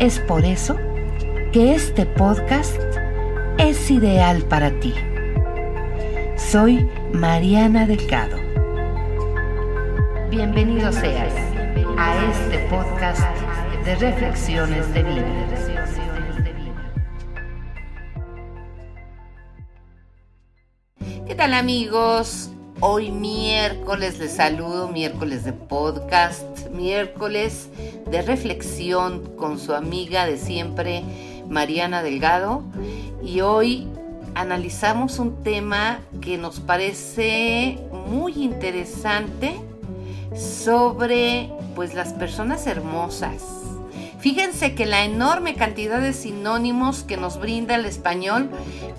Es por eso que este podcast es ideal para ti. Soy Mariana Delgado. Bienvenido seas a este podcast de reflexiones de vida. ¿Qué tal amigos? Hoy miércoles les saludo, miércoles de podcast, miércoles de reflexión con su amiga de siempre, Mariana Delgado. Y hoy analizamos un tema que nos parece muy interesante sobre pues las personas hermosas. Fíjense que la enorme cantidad de sinónimos que nos brinda el español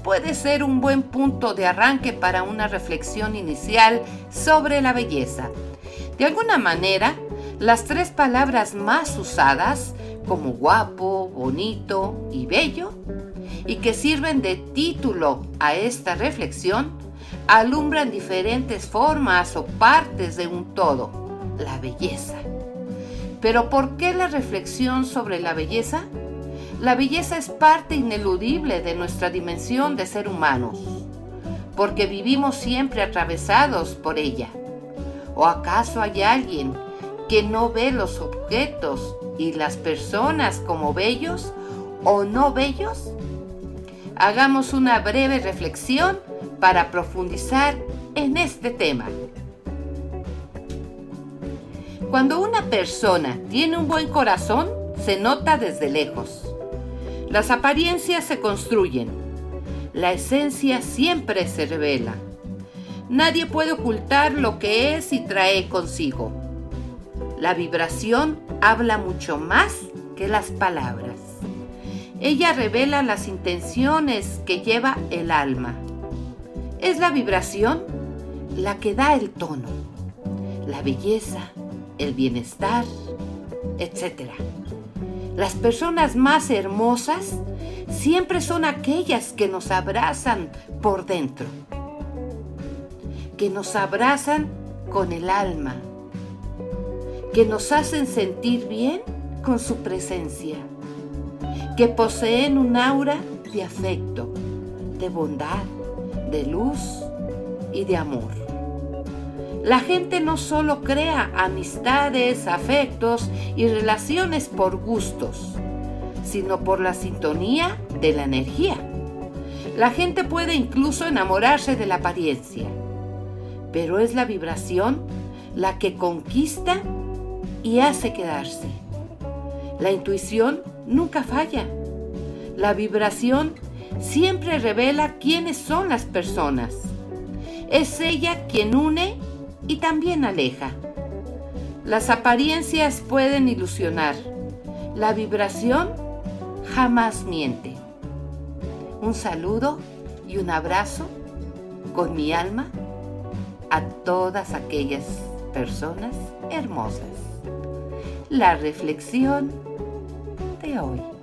puede ser un buen punto de arranque para una reflexión inicial sobre la belleza. De alguna manera, las tres palabras más usadas, como guapo, bonito y bello, y que sirven de título a esta reflexión, alumbran diferentes formas o partes de un todo, la belleza. Pero ¿por qué la reflexión sobre la belleza? La belleza es parte ineludible de nuestra dimensión de ser humanos, porque vivimos siempre atravesados por ella. ¿O acaso hay alguien que no ve los objetos y las personas como bellos o no bellos? Hagamos una breve reflexión para profundizar en este tema. Cuando una persona tiene un buen corazón, se nota desde lejos. Las apariencias se construyen. La esencia siempre se revela. Nadie puede ocultar lo que es y trae consigo. La vibración habla mucho más que las palabras. Ella revela las intenciones que lleva el alma. Es la vibración la que da el tono, la belleza, el bienestar, etc. Las personas más hermosas siempre son aquellas que nos abrazan por dentro, que nos abrazan con el alma, que nos hacen sentir bien con su presencia, que poseen un aura de afecto, de bondad, de luz y de amor. La gente no solo crea amistades, afectos y relaciones por gustos, sino por la sintonía de la energía. La gente puede incluso enamorarse de la apariencia, pero es la vibración la que conquista y hace quedarse. La intuición nunca falla. La vibración siempre revela quiénes son las personas. Es ella quien une y también aleja. Las apariencias pueden ilusionar. La vibración jamás miente. Un saludo y un abrazo con mi alma a todas aquellas personas hermosas. La reflexión de hoy.